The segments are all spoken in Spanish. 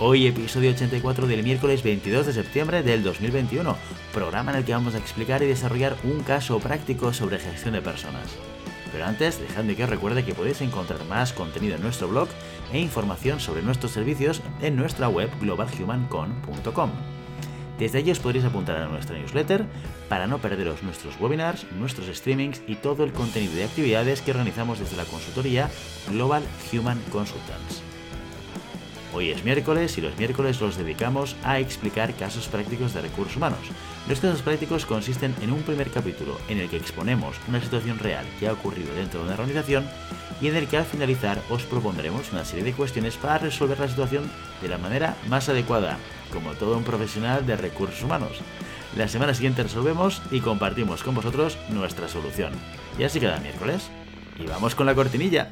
Hoy episodio 84 del miércoles 22 de septiembre del 2021, programa en el que vamos a explicar y desarrollar un caso práctico sobre gestión de personas. Pero antes, dejadme que os recuerde que podéis encontrar más contenido en nuestro blog e información sobre nuestros servicios en nuestra web globalhumancon.com. Desde allí os podréis apuntar a nuestra newsletter para no perderos nuestros webinars, nuestros streamings y todo el contenido de actividades que organizamos desde la consultoría Global Human Consultants. Hoy es miércoles y los miércoles los dedicamos a explicar casos prácticos de recursos humanos. Los casos prácticos consisten en un primer capítulo en el que exponemos una situación real que ha ocurrido dentro de una organización y en el que al finalizar os propondremos una serie de cuestiones para resolver la situación de la manera más adecuada, como todo un profesional de recursos humanos. La semana siguiente resolvemos y compartimos con vosotros nuestra solución. Y así queda miércoles. Y vamos con la cortinilla.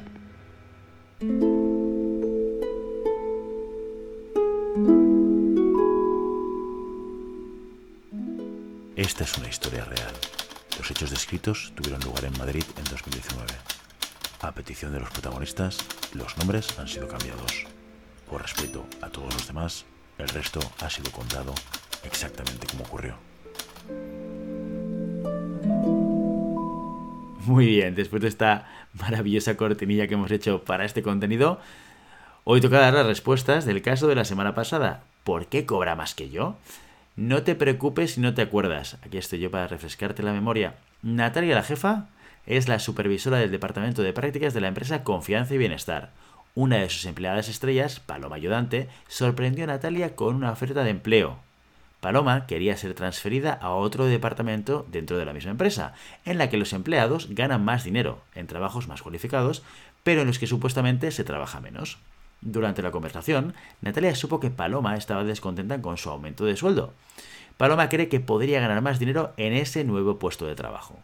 Esta es una historia real. Los hechos descritos tuvieron lugar en Madrid en 2019. A petición de los protagonistas, los nombres han sido cambiados. Por respeto a todos los demás, el resto ha sido contado exactamente como ocurrió. Muy bien, después de esta maravillosa cortinilla que hemos hecho para este contenido, hoy toca dar las respuestas del caso de la semana pasada. ¿Por qué cobra más que yo? No te preocupes si no te acuerdas. Aquí estoy yo para refrescarte la memoria. Natalia, la jefa, es la supervisora del departamento de prácticas de la empresa Confianza y Bienestar. Una de sus empleadas estrellas, Paloma Ayudante, sorprendió a Natalia con una oferta de empleo. Paloma quería ser transferida a otro departamento dentro de la misma empresa, en la que los empleados ganan más dinero, en trabajos más cualificados, pero en los que supuestamente se trabaja menos. Durante la conversación, Natalia supo que Paloma estaba descontenta con su aumento de sueldo. Paloma cree que podría ganar más dinero en ese nuevo puesto de trabajo.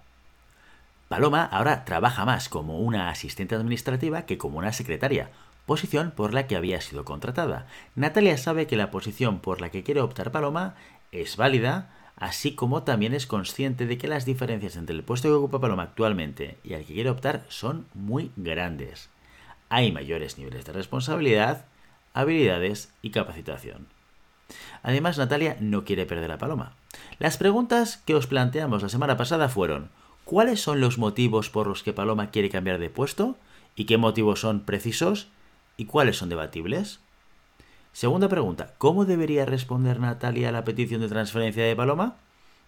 Paloma ahora trabaja más como una asistente administrativa que como una secretaria, posición por la que había sido contratada. Natalia sabe que la posición por la que quiere optar Paloma es válida, así como también es consciente de que las diferencias entre el puesto que ocupa Paloma actualmente y al que quiere optar son muy grandes hay mayores niveles de responsabilidad, habilidades y capacitación. Además, Natalia no quiere perder a Paloma. Las preguntas que os planteamos la semana pasada fueron, ¿cuáles son los motivos por los que Paloma quiere cambiar de puesto? ¿Y qué motivos son precisos? ¿Y cuáles son debatibles? Segunda pregunta, ¿cómo debería responder Natalia a la petición de transferencia de Paloma?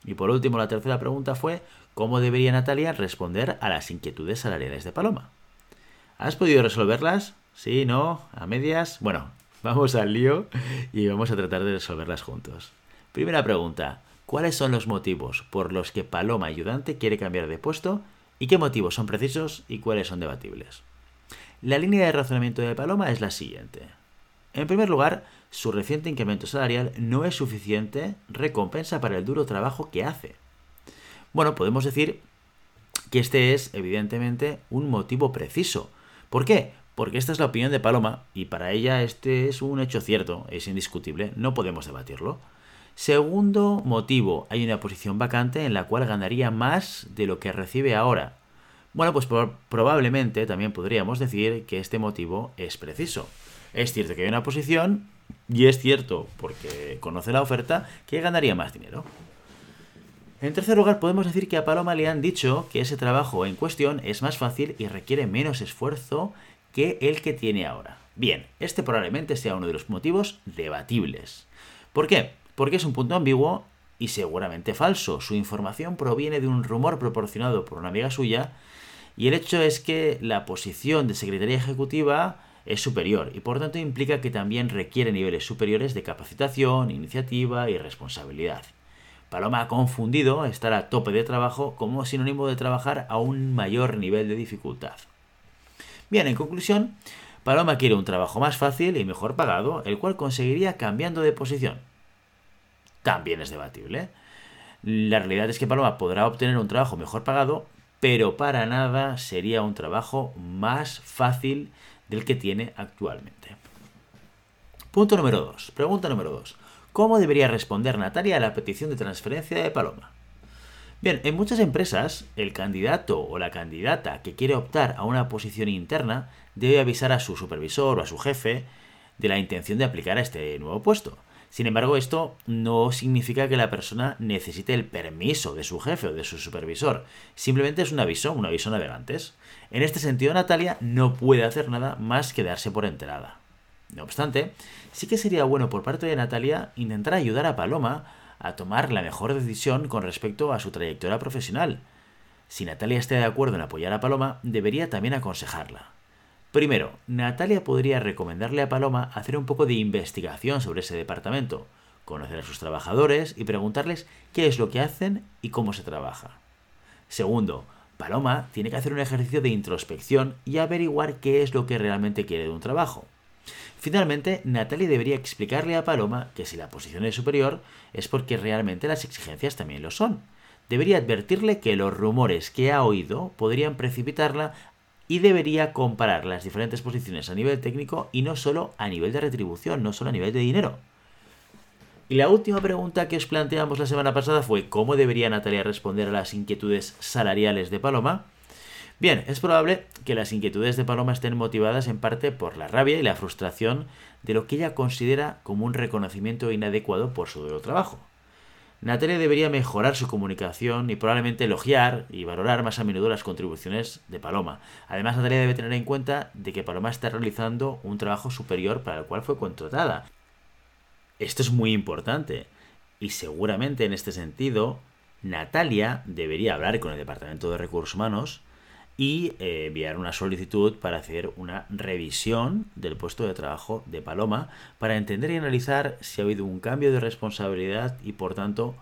Y por último, la tercera pregunta fue, ¿cómo debería Natalia responder a las inquietudes salariales de Paloma? ¿Has podido resolverlas? ¿Sí? ¿No? ¿A medias? Bueno, vamos al lío y vamos a tratar de resolverlas juntos. Primera pregunta. ¿Cuáles son los motivos por los que Paloma Ayudante quiere cambiar de puesto y qué motivos son precisos y cuáles son debatibles? La línea de razonamiento de Paloma es la siguiente. En primer lugar, su reciente incremento salarial no es suficiente recompensa para el duro trabajo que hace. Bueno, podemos decir que este es evidentemente un motivo preciso, ¿Por qué? Porque esta es la opinión de Paloma y para ella este es un hecho cierto, es indiscutible, no podemos debatirlo. Segundo motivo, hay una posición vacante en la cual ganaría más de lo que recibe ahora. Bueno, pues probablemente también podríamos decir que este motivo es preciso. Es cierto que hay una posición y es cierto, porque conoce la oferta, que ganaría más dinero. En tercer lugar, podemos decir que a Paloma le han dicho que ese trabajo en cuestión es más fácil y requiere menos esfuerzo que el que tiene ahora. Bien, este probablemente sea uno de los motivos debatibles. ¿Por qué? Porque es un punto ambiguo y seguramente falso. Su información proviene de un rumor proporcionado por una amiga suya y el hecho es que la posición de secretaría ejecutiva es superior y por tanto implica que también requiere niveles superiores de capacitación, iniciativa y responsabilidad. Paloma ha confundido estar a tope de trabajo como sinónimo de trabajar a un mayor nivel de dificultad. Bien, en conclusión, Paloma quiere un trabajo más fácil y mejor pagado, el cual conseguiría cambiando de posición. también es debatible. La realidad es que Paloma podrá obtener un trabajo mejor pagado, pero para nada sería un trabajo más fácil del que tiene actualmente. Punto número 2. Pregunta número 2. ¿Cómo debería responder Natalia a la petición de transferencia de Paloma? Bien, en muchas empresas, el candidato o la candidata que quiere optar a una posición interna debe avisar a su supervisor o a su jefe de la intención de aplicar a este nuevo puesto. Sin embargo, esto no significa que la persona necesite el permiso de su jefe o de su supervisor. Simplemente es un aviso, un aviso navegantes. En este sentido, Natalia no puede hacer nada más que darse por enterada. No obstante, sí que sería bueno por parte de Natalia intentar ayudar a Paloma a tomar la mejor decisión con respecto a su trayectoria profesional. Si Natalia está de acuerdo en apoyar a Paloma, debería también aconsejarla. Primero, Natalia podría recomendarle a Paloma hacer un poco de investigación sobre ese departamento, conocer a sus trabajadores y preguntarles qué es lo que hacen y cómo se trabaja. Segundo, Paloma tiene que hacer un ejercicio de introspección y averiguar qué es lo que realmente quiere de un trabajo. Finalmente, Natalie debería explicarle a Paloma que si la posición es superior es porque realmente las exigencias también lo son. Debería advertirle que los rumores que ha oído podrían precipitarla y debería comparar las diferentes posiciones a nivel técnico y no solo a nivel de retribución, no solo a nivel de dinero. Y la última pregunta que os planteamos la semana pasada fue cómo debería Natalia responder a las inquietudes salariales de Paloma. Bien, es probable que las inquietudes de Paloma estén motivadas en parte por la rabia y la frustración de lo que ella considera como un reconocimiento inadecuado por su duro trabajo. Natalia debería mejorar su comunicación y probablemente elogiar y valorar más a menudo las contribuciones de Paloma. Además, Natalia debe tener en cuenta de que Paloma está realizando un trabajo superior para el cual fue contratada. Esto es muy importante y seguramente en este sentido Natalia debería hablar con el Departamento de Recursos Humanos y eh, enviar una solicitud para hacer una revisión del puesto de trabajo de Paloma para entender y analizar si ha habido un cambio de responsabilidad y por tanto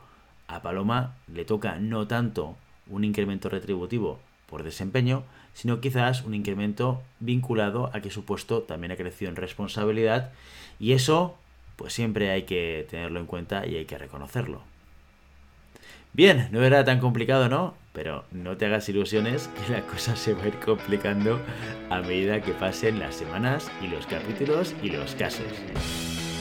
a Paloma le toca no tanto un incremento retributivo por desempeño, sino quizás un incremento vinculado a que su puesto también ha crecido en responsabilidad y eso pues siempre hay que tenerlo en cuenta y hay que reconocerlo. Bien, no era tan complicado, ¿no? Pero no te hagas ilusiones que la cosa se va a ir complicando a medida que pasen las semanas y los capítulos y los casos.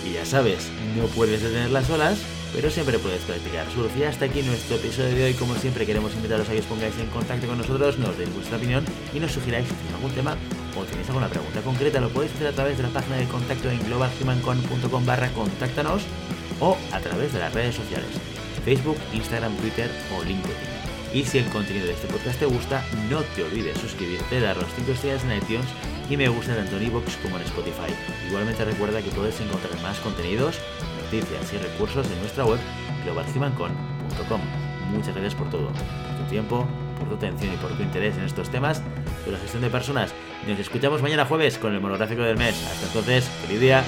Y ya sabes, no puedes detener las olas, pero siempre puedes practicar surf. Y hasta aquí nuestro episodio de hoy. Como siempre, queremos invitaros a que os pongáis en contacto con nosotros, nos deis vuestra opinión y nos sugiráis algún tema o tenéis alguna pregunta concreta. Lo podéis hacer a través de la página de contacto en globalhumancon.com barra contáctanos o a través de las redes sociales. Facebook, Instagram, Twitter o LinkedIn. Y si el contenido de este podcast te gusta, no te olvides suscribirte, dar los 5 estrellas en iTunes y me gusta tanto en iVoox como en Spotify. Igualmente recuerda que puedes encontrar más contenidos, noticias y recursos en nuestra web globalcimancon.com. Muchas gracias por todo, por tu tiempo, por tu atención y por tu interés en estos temas de la gestión de personas. Nos escuchamos mañana jueves con el monográfico del mes. Hasta entonces, feliz día.